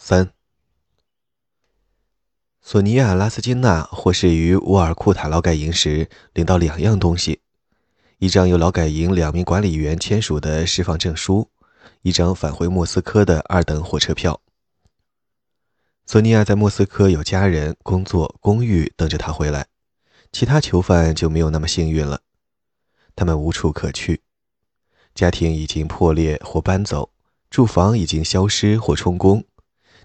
三，索尼娅·拉斯金娜获释于沃尔库塔劳改营时，领到两样东西：一张由劳改营两名管理员签署的释放证书，一张返回莫斯科的二等火车票。索尼娅在莫斯科有家人、工作、公寓等着她回来，其他囚犯就没有那么幸运了，他们无处可去，家庭已经破裂或搬走，住房已经消失或充公。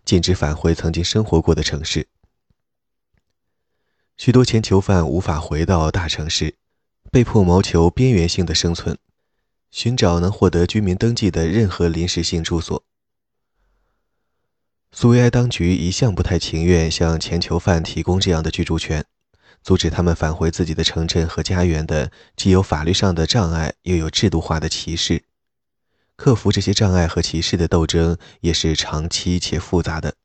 禁止返回曾经生活过的城市。许多前囚犯无法回到大城市，被迫谋求边缘性的生存，寻找能获得居民登记的任何临时性住所。苏维埃当局一向不太情愿向前囚犯提供这样的居住权，阻止他们返回自己的城镇和家园的，既有法律上的障碍，又有制度化的歧视。克服这些障碍和歧视的斗争也是长期且复杂的。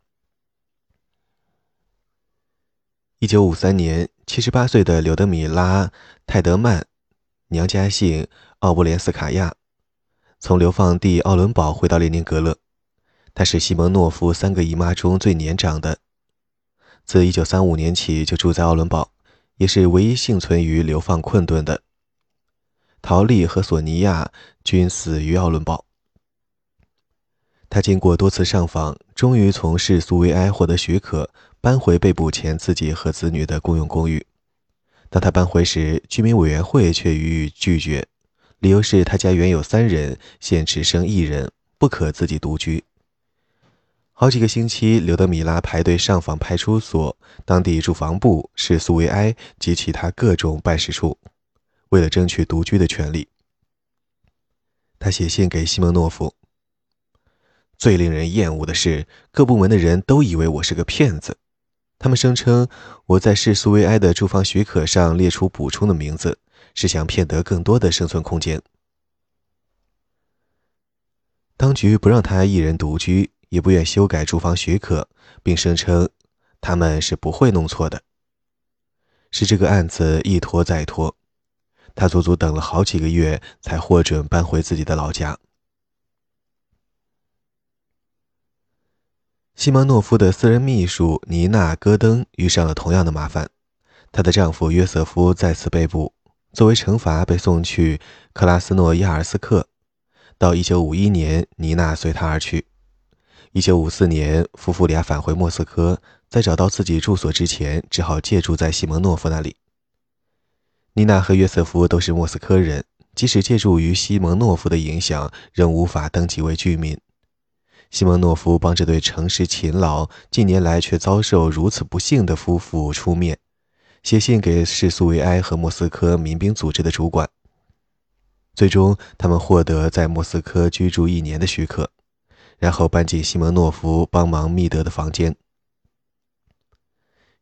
一九五三年，七十八岁的柳德米拉·泰德曼，娘家姓奥布连斯卡娅，从流放地奥伦堡回到列宁格勒。她是西蒙诺夫三个姨妈中最年长的，自一九三五年起就住在奥伦堡，也是唯一幸存于流放困顿的。陶丽和索尼娅均死于奥伦堡。他经过多次上访，终于从市苏维埃获得许可，搬回被捕前自己和子女的公用公寓。当他搬回时，居民委员会却予以拒绝，理由是他家原有三人，现只剩一人，不可自己独居。好几个星期，刘德米拉排队上访派出所、当地住房部、市苏维埃及其他各种办事处。为了争取独居的权利，他写信给西蒙诺夫。最令人厌恶的是，各部门的人都以为我是个骗子。他们声称我在市苏维埃的住房许可上列出补充的名字，是想骗得更多的生存空间。当局不让他一人独居，也不愿修改住房许可，并声称他们是不会弄错的。是这个案子一拖再拖。他足足等了好几个月，才获准搬回自己的老家。西蒙诺夫的私人秘书尼娜·戈登遇上了同样的麻烦，她的丈夫约瑟夫再次被捕，作为惩罚被送去克拉斯诺亚尔斯克。到1951年，尼娜随他而去。1954年，夫妇俩返回莫斯科，在找到自己住所之前，只好借住在西蒙诺夫那里。妮娜和约瑟夫都是莫斯科人，即使借助于西蒙诺夫的影响，仍无法登记为居民。西蒙诺夫帮这对诚实勤劳、近年来却遭受如此不幸的夫妇出面，写信给市苏维埃和莫斯科民兵组织的主管。最终，他们获得在莫斯科居住一年的许可，然后搬进西蒙诺夫帮忙密德的房间。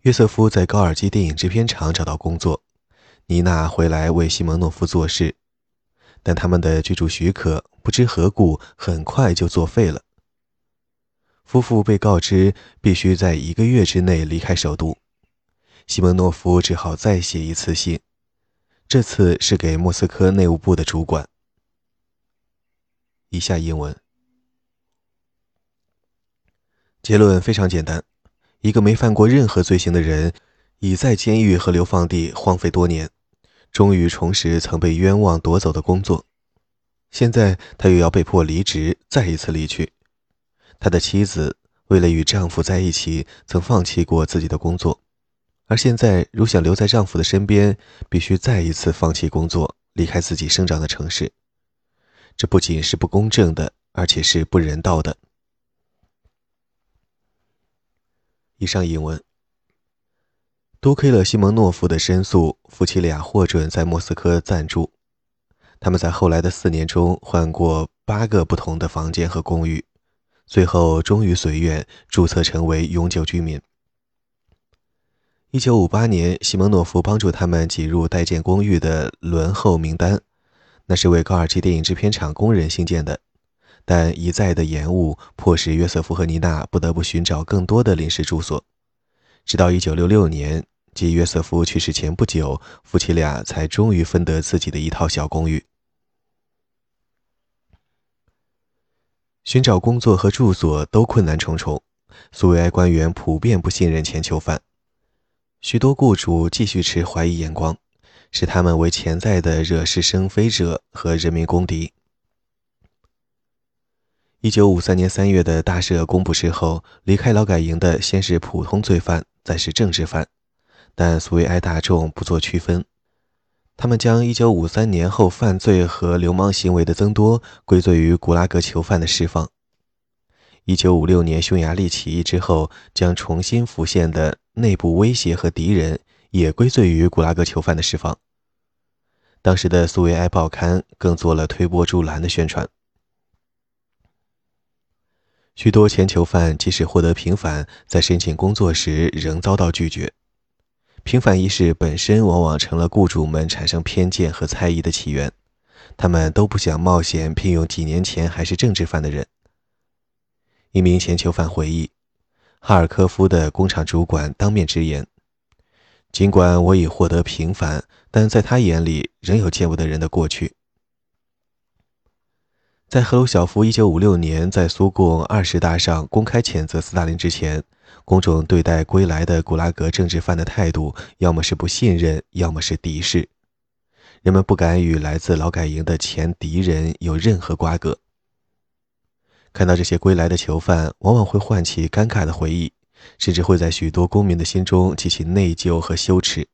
约瑟夫在高尔基电影制片厂找到工作。妮娜回来为西蒙诺夫做事，但他们的居住许可不知何故很快就作废了。夫妇被告知必须在一个月之内离开首都，西蒙诺夫只好再写一次信，这次是给莫斯科内务部的主管。以下英文结论非常简单：一个没犯过任何罪行的人，已在监狱和流放地荒废多年。终于重拾曾被冤枉夺走的工作，现在他又要被迫离职，再一次离去。他的妻子为了与丈夫在一起，曾放弃过自己的工作，而现在如想留在丈夫的身边，必须再一次放弃工作，离开自己生长的城市。这不仅是不公正的，而且是不人道的。以上引文。多亏了西蒙诺夫的申诉，夫妻俩获准在莫斯科暂住。他们在后来的四年中换过八个不同的房间和公寓，最后终于随愿注册成为永久居民。一九五八年，西蒙诺夫帮助他们挤入待建公寓的轮候名单，那是为高尔基电影制片厂工人新建的，但一再的延误迫使约瑟夫和妮娜不得不寻找更多的临时住所，直到一九六六年。即约瑟夫去世前不久，夫妻俩才终于分得自己的一套小公寓。寻找工作和住所都困难重重，苏维埃官员普遍不信任前囚犯，许多雇主继续持怀疑眼光，视他们为潜在的惹是生非者和人民公敌。一九五三年三月的大赦公布之后，离开劳改营的先是普通罪犯，再是政治犯，但苏维埃大众不做区分。他们将1953年后犯罪和流氓行为的增多归罪于古拉格囚犯的释放。1956年匈牙利起义之后，将重新浮现的内部威胁和敌人也归罪于古拉格囚犯的释放。当时的苏维埃报刊更做了推波助澜的宣传。许多前囚犯即使获得平反，在申请工作时仍遭到拒绝。平反一事本身往往成了雇主们产生偏见和猜疑的起源，他们都不想冒险聘用几年前还是政治犯的人。一名前囚犯回忆，哈尔科夫的工厂主管当面直言：“尽管我已获得平反，但在他眼里仍有见不得人的过去。”在赫鲁晓夫1956年在苏共二十大上公开谴责斯大林之前。公众对待归来的古拉格政治犯的态度，要么是不信任，要么是敌视。人们不敢与来自劳改营的前敌人有任何瓜葛。看到这些归来的囚犯，往往会唤起尴尬的回忆，甚至会在许多公民的心中激起内疚和羞耻。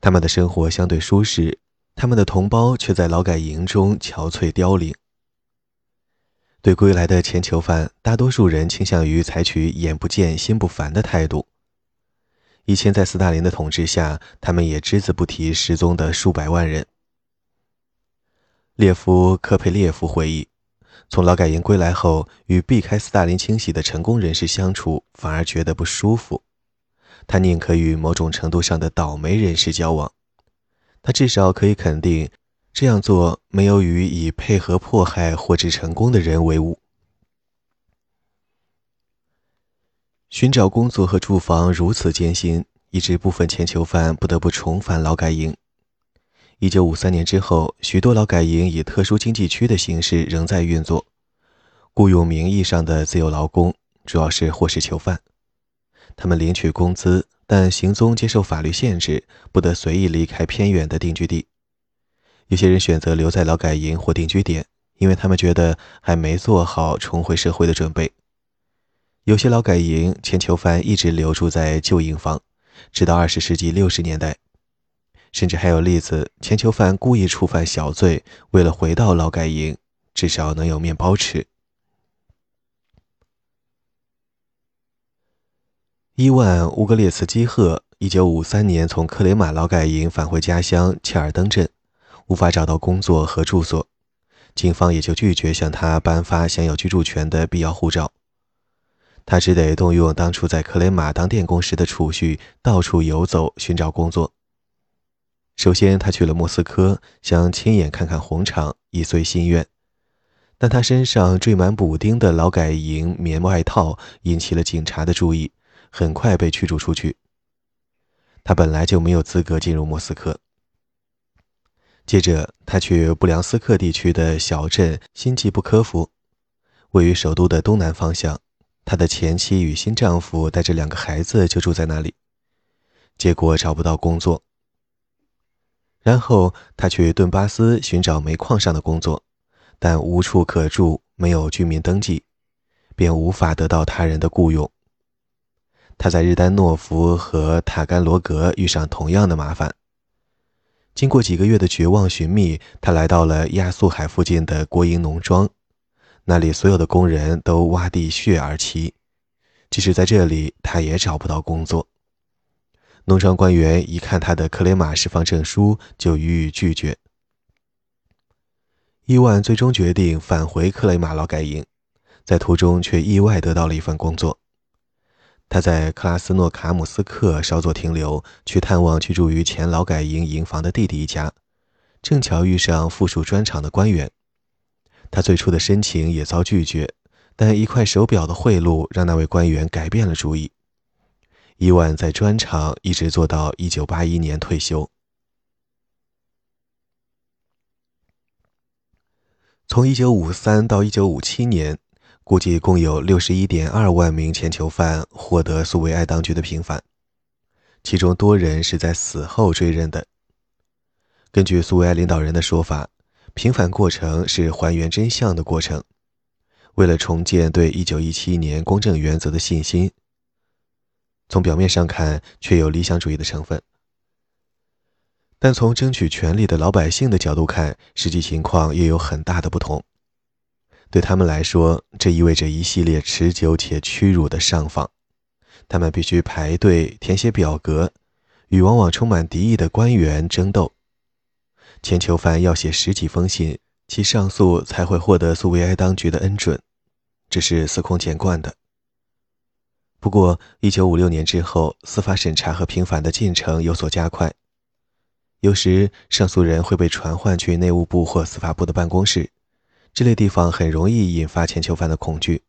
他们的生活相对舒适，他们的同胞却在劳改营中憔悴凋零。对归来的前囚犯，大多数人倾向于采取“眼不见心不烦”的态度。以前在斯大林的统治下，他们也只字不提失踪的数百万人。列夫·科佩列夫回忆，从劳改营归来后，与避开斯大林清洗的成功人士相处，反而觉得不舒服。他宁可与某种程度上的倒霉人士交往，他至少可以肯定。这样做没有与以配合迫害获致成功的人为伍。寻找工作和住房如此艰辛，以致部分前囚犯不得不重返劳改营。一九五三年之后，许多劳改营以特殊经济区的形式仍在运作，雇佣名义上的自由劳工，主要是获释囚犯。他们领取工资，但行踪接受法律限制，不得随意离开偏远的定居地。有些人选择留在劳改营或定居点，因为他们觉得还没做好重回社会的准备。有些劳改营前囚犯一直留住在旧营房，直到二十世纪六十年代。甚至还有例子，前囚犯故意触犯小罪，为了回到劳改营，至少能有面包吃。伊万·乌格列茨基赫，一九五三年从克雷马劳改营返回家乡切尔登镇。无法找到工作和住所，警方也就拒绝向他颁发享有居住权的必要护照。他只得动用当初在克雷马当电工时的储蓄，到处游走寻找工作。首先，他去了莫斯科，想亲眼看看红场，以遂心愿。但他身上缀满补丁的劳改营棉外套引起了警察的注意，很快被驱逐出去。他本来就没有资格进入莫斯科。接着，他去布良斯克地区的小镇辛吉布科夫，位于首都的东南方向。他的前妻与新丈夫带着两个孩子就住在那里。结果找不到工作。然后他去顿巴斯寻找煤矿上的工作，但无处可住，没有居民登记，便无法得到他人的雇佣。他在日丹诺夫和塔甘罗格遇上同样的麻烦。经过几个月的绝望寻觅，他来到了亚速海附近的国营农庄，那里所有的工人都挖地穴而栖。即使在这里，他也找不到工作。农庄官员一看他的克雷马释放证书，就予以拒绝。伊万最终决定返回克雷马劳改营，在途中却意外得到了一份工作。他在克拉斯诺卡姆斯克稍作停留，去探望居住于前劳改营营房的弟弟一家，正巧遇上附属砖厂的官员。他最初的申请也遭拒绝，但一块手表的贿赂让那位官员改变了主意。伊万在砖厂一直做到1981年退休。从1953到1957年。估计共有六十一点二万名前囚犯获得苏维埃当局的平反，其中多人是在死后追认的。根据苏维埃领导人的说法，平反过程是还原真相的过程，为了重建对一九一七年公正原则的信心。从表面上看，却有理想主义的成分。但从争取权利的老百姓的角度看，实际情况又有很大的不同。对他们来说，这意味着一系列持久且屈辱的上访。他们必须排队填写表格，与往往充满敌意的官员争斗。前囚犯要写十几封信，其上诉才会获得苏维埃当局的恩准，这是司空见惯的。不过，1956年之后，司法审查和平反的进程有所加快。有时，上诉人会被传唤去内务部或司法部的办公室，这类地方很容易引发前囚犯的恐惧。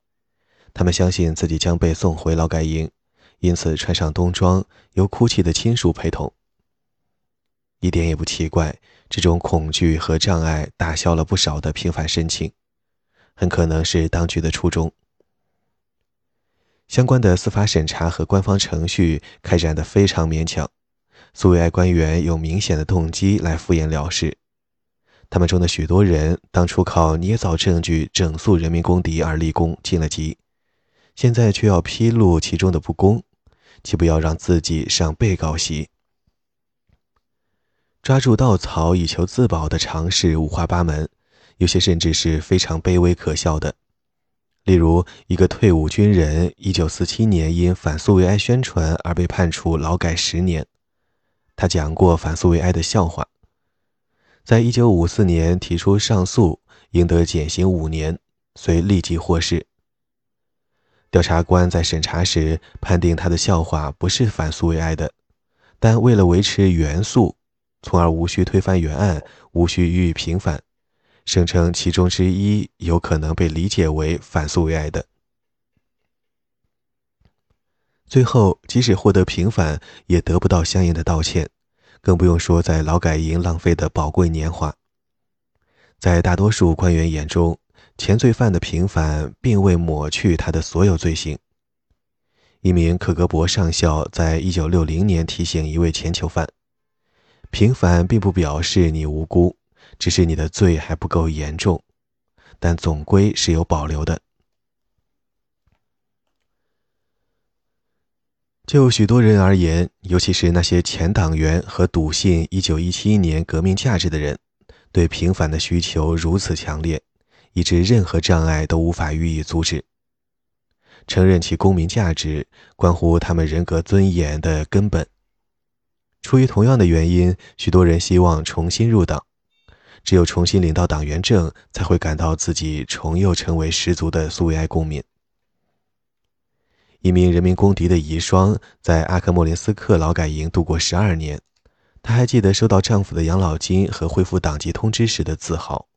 他们相信自己将被送回劳改营，因此穿上冬装，由哭泣的亲属陪同。一点也不奇怪，这种恐惧和障碍打消了不少的平反申请，很可能是当局的初衷。相关的司法审查和官方程序开展得非常勉强。苏维埃官员有明显的动机来敷衍了事，他们中的许多人当初靠捏造证据整肃人民公敌而立功晋了级，现在却要披露其中的不公，岂不要让自己上被告席？抓住稻草以求自保的尝试五花八门，有些甚至是非常卑微可笑的。例如，一个退伍军人，1947年因反苏维埃宣传而被判处劳改十年。他讲过反苏维埃的笑话，在一九五四年提出上诉，赢得减刑五年，遂立即获释。调查官在审查时判定他的笑话不是反苏维埃的，但为了维持原诉，从而无需推翻原案，无需予以平反，声称其中之一有可能被理解为反苏维埃的。最后，即使获得平反，也得不到相应的道歉，更不用说在劳改营浪费的宝贵年华。在大多数官员眼中，前罪犯的平反并未抹去他的所有罪行。一名克格勃上校在一九六零年提醒一位前囚犯：“平反并不表示你无辜，只是你的罪还不够严重，但总归是有保留的。”就许多人而言，尤其是那些前党员和笃信1917年革命价值的人，对平反的需求如此强烈，以致任何障碍都无法予以阻止。承认其公民价值，关乎他们人格尊严的根本。出于同样的原因，许多人希望重新入党，只有重新领到党员证，才会感到自己重又成为十足的苏维埃公民。一名人民公敌的遗孀在阿克莫林斯克劳改营度过十二年，她还记得收到丈夫的养老金和恢复党籍通知时的自豪。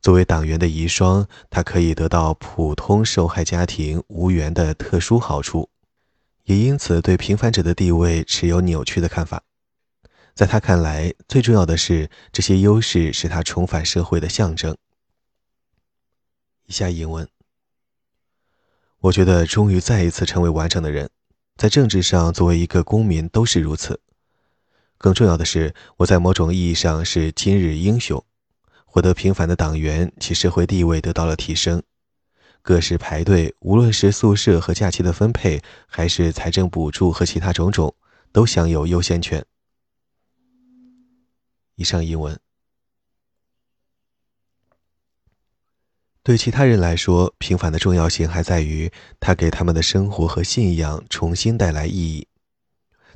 作为党员的遗孀，她可以得到普通受害家庭无缘的特殊好处，也因此对平凡者的地位持有扭曲的看法。在他看来，最重要的是这些优势是他重返社会的象征。以下引文。我觉得终于再一次成为完整的人，在政治上作为一个公民都是如此。更重要的是，我在某种意义上是今日英雄。获得平反的党员，其社会地位得到了提升。各式排队，无论是宿舍和假期的分配，还是财政补助和其他种种，都享有优先权。以上英文。对其他人来说，平凡的重要性还在于它给他们的生活和信仰重新带来意义。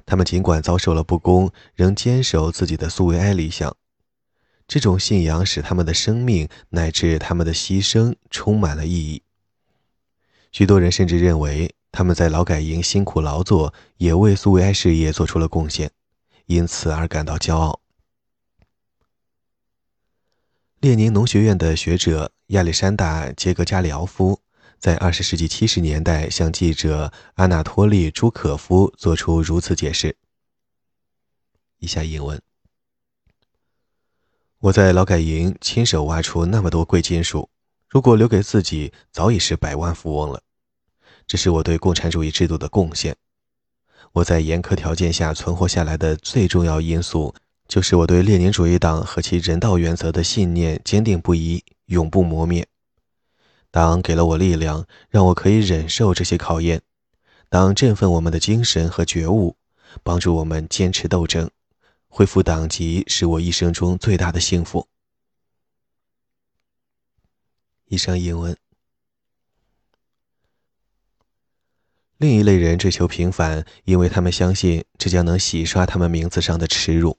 他们尽管遭受了不公，仍坚守自己的苏维埃理想。这种信仰使他们的生命乃至他们的牺牲充满了意义。许多人甚至认为，他们在劳改营辛苦劳作，也为苏维埃事业做出了贡献，因此而感到骄傲。列宁农学院的学者。亚历山大·杰格加里奥夫在二十世纪七十年代向记者阿纳托利·朱可夫做出如此解释。以下引文：我在劳改营亲手挖出那么多贵金属，如果留给自己，早已是百万富翁了。这是我对共产主义制度的贡献。我在严苛条件下存活下来的最重要因素，就是我对列宁主义党和其人道原则的信念坚定不移，永不磨灭。党给了我力量，让我可以忍受这些考验。党振奋我们的精神和觉悟，帮助我们坚持斗争。恢复党籍是我一生中最大的幸福。以上英文。另一类人追求平凡，因为他们相信这将能洗刷他们名字上的耻辱。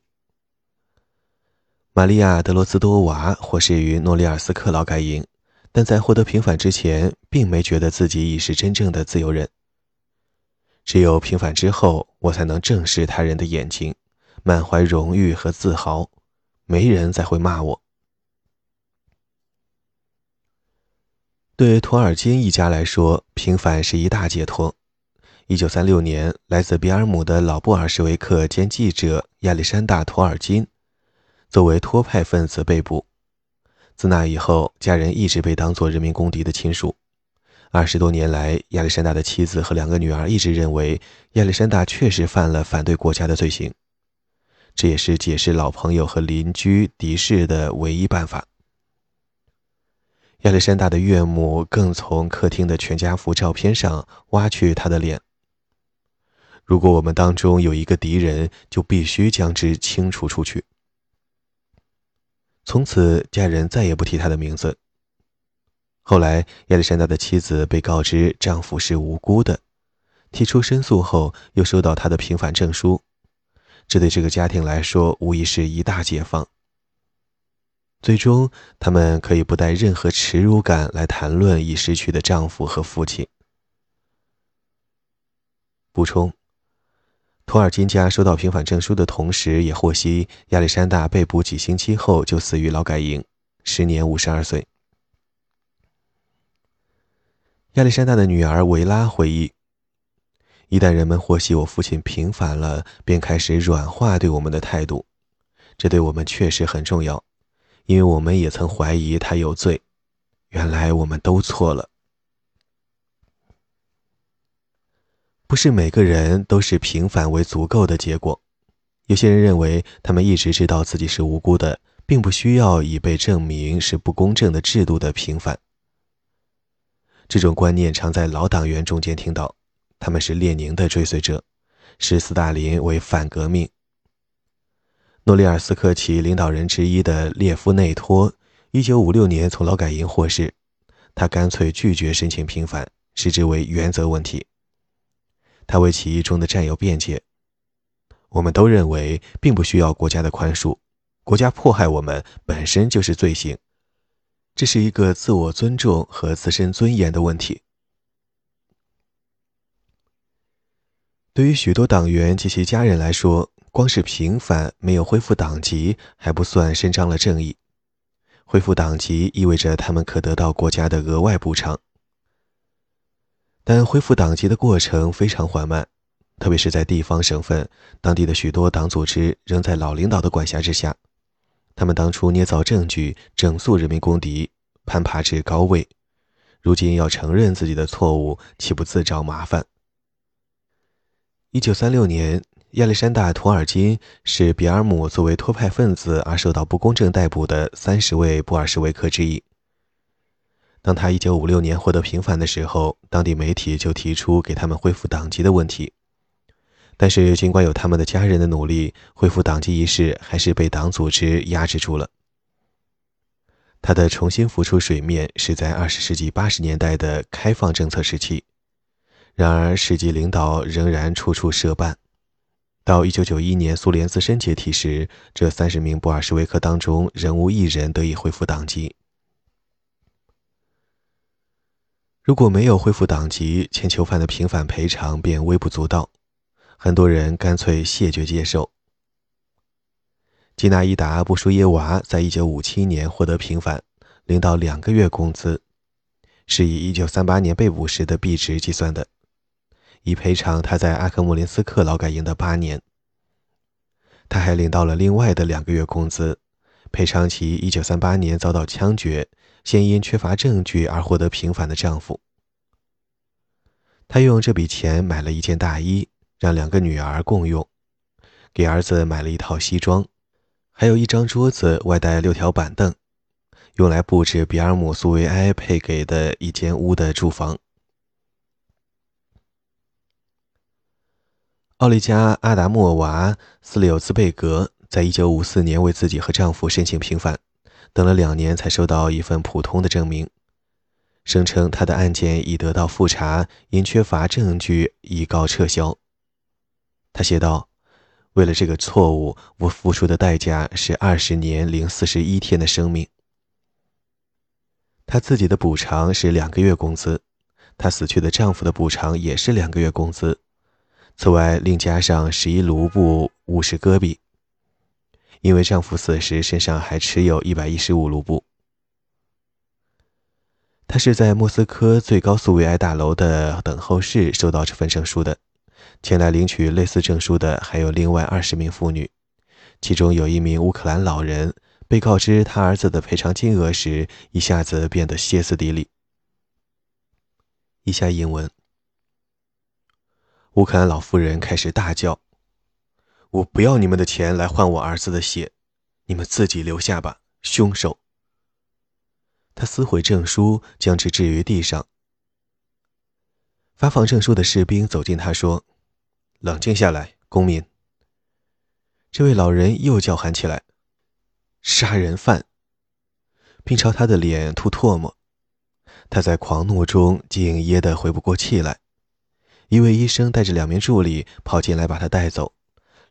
玛利亚·德罗斯多娃获释于诺里尔斯克劳改营，但在获得平反之前，并没觉得自己已是真正的自由人。只有平反之后，我才能正视他人的眼睛，满怀荣誉和自豪。没人再会骂我。对托尔金一家来说，平反是一大解脱。一九三六年，来自比尔姆的老布尔什维克兼记者亚历山大·托尔金，作为托派分子被捕。自那以后，家人一直被当作人民公敌的亲属。二十多年来，亚历山大的妻子和两个女儿一直认为亚历山大确实犯了反对国家的罪行。这也是解释老朋友和邻居敌视的唯一办法。亚历山大的岳母更从客厅的全家福照片上挖去他的脸。如果我们当中有一个敌人，就必须将之清除出去。从此，家人再也不提他的名字。后来，亚历山大的妻子被告知丈夫是无辜的，提出申诉后，又收到他的平反证书。这对这个家庭来说，无疑是一大解放。最终，他们可以不带任何耻辱感来谈论已失去的丈夫和父亲。补充：托尔金家收到平反证书的同时，也获悉亚历山大被捕几星期后就死于劳改营，时年五十二岁。亚历山大的女儿维拉回忆：“一旦人们获悉我父亲平反了，便开始软化对我们的态度，这对我们确实很重要。”因为我们也曾怀疑他有罪，原来我们都错了。不是每个人都是平反为足够的结果，有些人认为他们一直知道自己是无辜的，并不需要以被证明是不公正的制度的平反。这种观念常在老党员中间听到，他们是列宁的追随者，视斯大林为反革命。诺里尔斯克旗领导人之一的列夫内托，1956年从劳改营获释，他干脆拒绝申请平反，视之为原则问题。他为起义中的战友辩解：“我们都认为，并不需要国家的宽恕，国家迫害我们本身就是罪行，这是一个自我尊重和自身尊严的问题。”对于许多党员及其家人来说，光是平反没有恢复党籍还不算伸张了正义，恢复党籍意味着他们可得到国家的额外补偿。但恢复党籍的过程非常缓慢，特别是在地方省份，当地的许多党组织仍在老领导的管辖之下。他们当初捏造证据整肃人民公敌，攀爬至高位，如今要承认自己的错误，岂不自找麻烦？一九三六年。亚历山大·图尔金是比尔姆作为托派分子而受到不公正逮捕的三十位布尔什维克之一。当他1956年获得平反的时候，当地媒体就提出给他们恢复党籍的问题。但是，尽管有他们的家人的努力，恢复党籍一事还是被党组织压制住了。他的重新浮出水面是在20世纪80年代的开放政策时期，然而世纪领导仍然处处设绊。到一九九一年苏联自身解体时，这三十名布尔什维克当中仍无一人得以恢复党籍。如果没有恢复党籍，欠囚犯的平反赔偿便微不足道，很多人干脆谢绝接受。吉纳伊达·布舒耶娃在一九五七年获得平反，领到两个月工资，是以一九三八年被捕时的币值计算的。以赔偿他在阿克穆林斯克劳改营的八年。他还领到了另外的两个月工资，赔偿其1938年遭到枪决，先因缺乏证据而获得平反的丈夫。她用这笔钱买了一件大衣，让两个女儿共用；给儿子买了一套西装，还有一张桌子，外带六条板凳，用来布置比尔姆·苏维埃配给的一间屋的住房。奥利加·阿达莫娃·斯柳兹贝格在一九五四年为自己和丈夫申请平反，等了两年才收到一份普通的证明。声称他的案件已得到复查，因缺乏证据已告撤销。他写道：“为了这个错误，我付出的代价是二十年零四十一天的生命。”他自己的补偿是两个月工资，他死去的丈夫的补偿也是两个月工资，此外另加上十一卢布五十戈比，因为丈夫死时身上还持有一百一十五卢布。他是在莫斯科最高苏维埃大楼的等候室收到这份证书的。前来领取类似证书的还有另外二十名妇女，其中有一名乌克兰老人。被告知他儿子的赔偿金额时，一下子变得歇斯底里。以下引文：乌克兰老妇人开始大叫：“我不要你们的钱来换我儿子的血，你们自己留下吧，凶手！”他撕毁证书，将之置于地上。发放证书的士兵走近他说：“冷静下来，公民。”这位老人又叫喊起来：“杀人犯！”并朝他的脸吐唾沫。他在狂怒中竟噎得回不过气来。一位医生带着两名助理跑进来把他带走，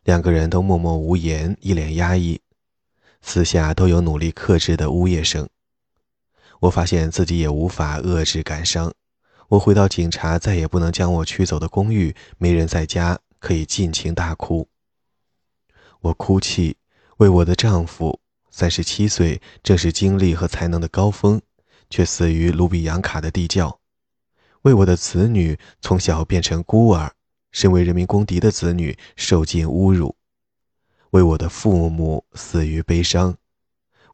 两个人都默默无言，一脸压抑，四下都有努力克制的呜咽声。我发现自己也无法遏制感伤。我回到警察再也不能将我驱走的公寓，没人在家，可以尽情大哭。我哭泣，为我的丈夫，三十七岁，正是精力和才能的高峰，却死于卢比扬卡的地窖；为我的子女，从小变成孤儿，身为人民公敌的子女受尽侮辱；为我的父母死于悲伤。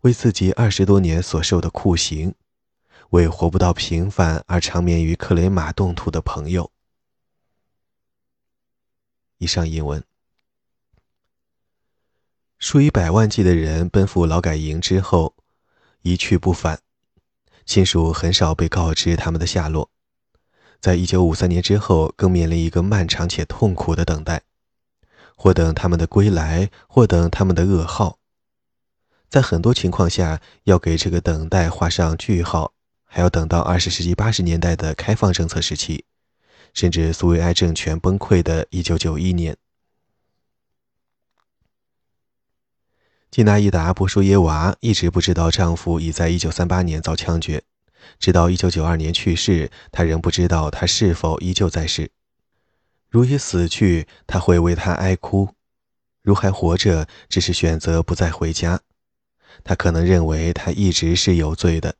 为自己二十多年所受的酷刑，为活不到平凡而长眠于克雷马冻土的朋友。以上引文。数以百万计的人奔赴劳改营之后，一去不返，亲属很少被告知他们的下落。在一九五三年之后，更面临一个漫长且痛苦的等待：或等他们的归来，或等他们的噩耗。在很多情况下，要给这个等待画上句号，还要等到二十世纪八十年代的开放政策时期，甚至苏维埃政权崩溃的一九九一年。吉娜伊达·波舒耶娃一直不知道丈夫已在一九三八年遭枪决，直到一九九二年去世，她仍不知道他是否依旧在世。如已死去，她会为他哀哭；如还活着，只是选择不再回家。他可能认为他一直是有罪的。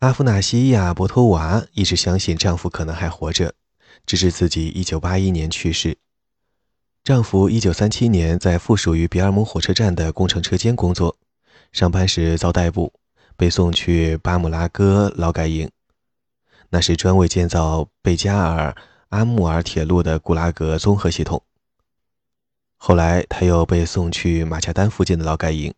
阿夫纳西亚·博托娃一直相信丈夫可能还活着，直至自己1981年去世。丈夫1937年在附属于比尔姆火车站的工程车间工作，上班时遭逮捕，被送去巴姆拉戈劳改营，那是专为建造贝加尔阿穆尔铁路的古拉格综合系统。后来，他又被送去马加丹附近的劳改营。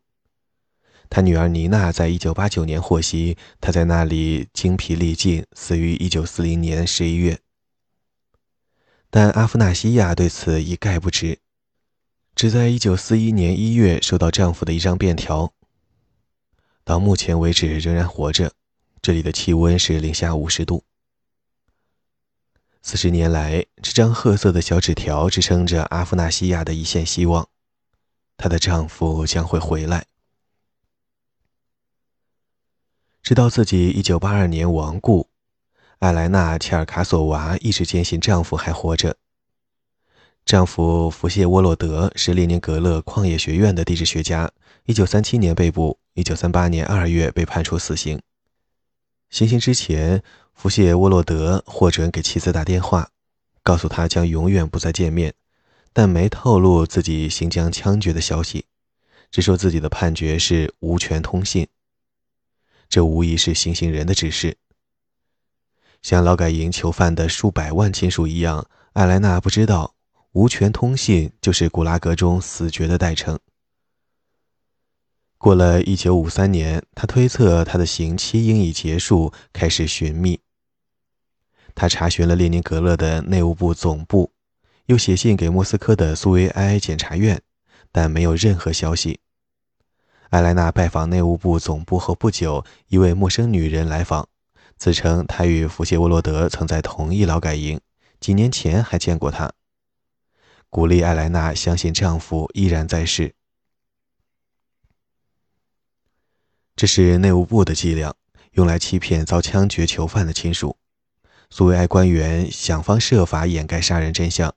他女儿妮娜在1989年获悉，他在那里精疲力尽，死于1940年11月。但阿夫纳西亚对此一概不知，只在1941年1月收到丈夫的一张便条。到目前为止仍然活着，这里的气温是零下50度。四十年来，这张褐色的小纸条支撑着阿夫纳西亚的一线希望：她的丈夫将会回来。直到自己一九八二年亡故，艾莱娜·切尔卡索娃一直坚信丈夫还活着。丈夫弗谢沃洛德是列宁格勒矿业学院的地质学家，一九三七年被捕，一九三八年二月被判处死刑。行刑之前。福谢沃洛德获准给妻子打电话，告诉他将永远不再见面，但没透露自己行将枪决的消息，只说自己的判决是无权通信。这无疑是行刑人的指示。像劳改营囚犯的数百万亲属一样，艾莱娜不知道无权通信就是古拉格中死绝的代称。过了一九五三年，他推测他的刑期应已结束，开始寻觅。他查询了列宁格勒的内务部总部，又写信给莫斯科的苏维埃检察院，但没有任何消息。艾莱娜拜访内务部总部后不久，一位陌生女人来访。自称她与福谢沃洛德曾在同一劳改营，几年前还见过他，鼓励艾莱娜相信丈夫依然在世。这是内务部的伎俩，用来欺骗遭枪决囚犯的亲属。苏维埃官员想方设法掩盖杀人真相，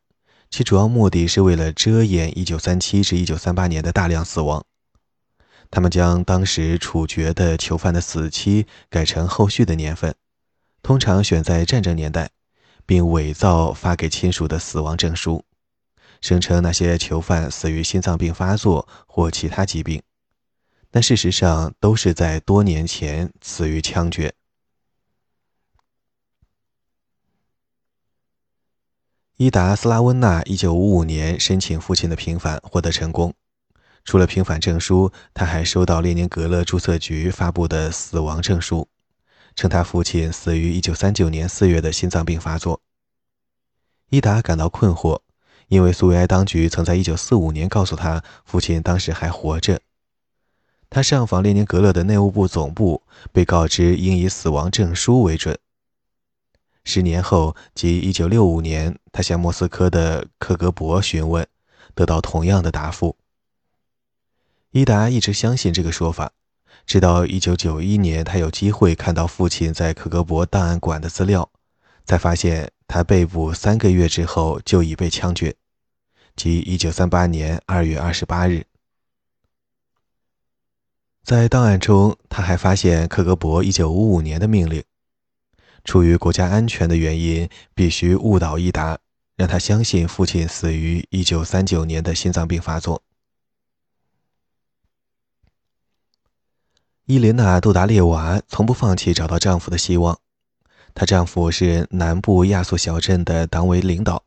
其主要目的是为了遮掩1937至1938年的大量死亡。他们将当时处决的囚犯的死期改成后续的年份，通常选在战争年代，并伪造发给亲属的死亡证书，声称那些囚犯死于心脏病发作或其他疾病，但事实上都是在多年前死于枪决。伊达·斯拉温纳1955年申请父亲的平反，获得成功。除了平反证书，他还收到列宁格勒注册局发布的死亡证书，称他父亲死于1939年4月的心脏病发作。伊达感到困惑，因为苏维埃当局曾在1945年告诉他父亲当时还活着。他上访列宁格勒的内务部总部，被告知应以死亡证书为准。十年后，即1965年，他向莫斯科的克格勃询问，得到同样的答复。伊达一直相信这个说法，直到1991年，他有机会看到父亲在克格勃档案馆的资料，才发现他被捕三个月之后就已被枪决，即1938年2月28日。在档案中，他还发现克格勃1955年的命令，出于国家安全的原因，必须误导伊达，让他相信父亲死于1939年的心脏病发作。伊琳娜·杜达列娃从不放弃找到丈夫的希望。她丈夫是南部亚速小镇的党委领导。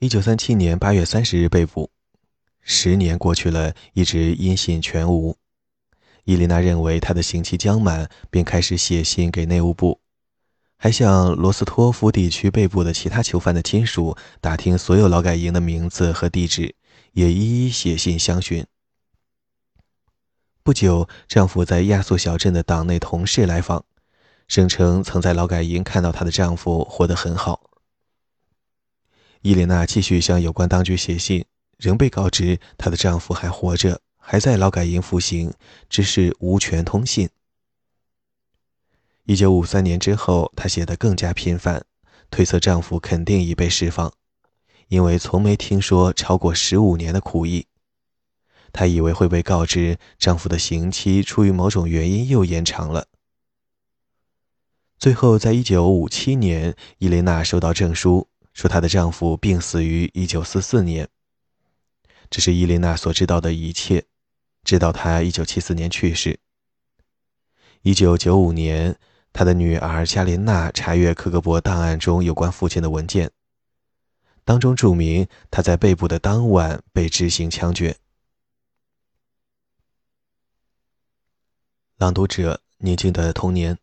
1937年8月30日被捕，十年过去了，一直音信全无。伊琳娜认为她的刑期将满，便开始写信给内务部，还向罗斯托夫地区被捕的其他囚犯的亲属打听所有劳改营的名字和地址，也一一写信相询。不久，丈夫在亚速小镇的党内同事来访，声称曾在劳改营看到她的丈夫活得很好。伊琳娜继续向有关当局写信，仍被告知她的丈夫还活着，还在劳改营服刑，只是无权通信。一九五三年之后，她写得更加频繁，推测丈夫肯定已被释放，因为从没听说超过十五年的苦役。她以为会被告知丈夫的刑期出于某种原因又延长了。最后，在一九五七年，伊琳娜收到证书，说她的丈夫病死于一九四四年。这是伊琳娜所知道的一切，直到他一九七四年去世。一九九五年，他的女儿加琳娜查阅克格勃档案中有关父亲的文件，当中注明他在被捕的当晚被执行枪决。朗读者：宁静的童年。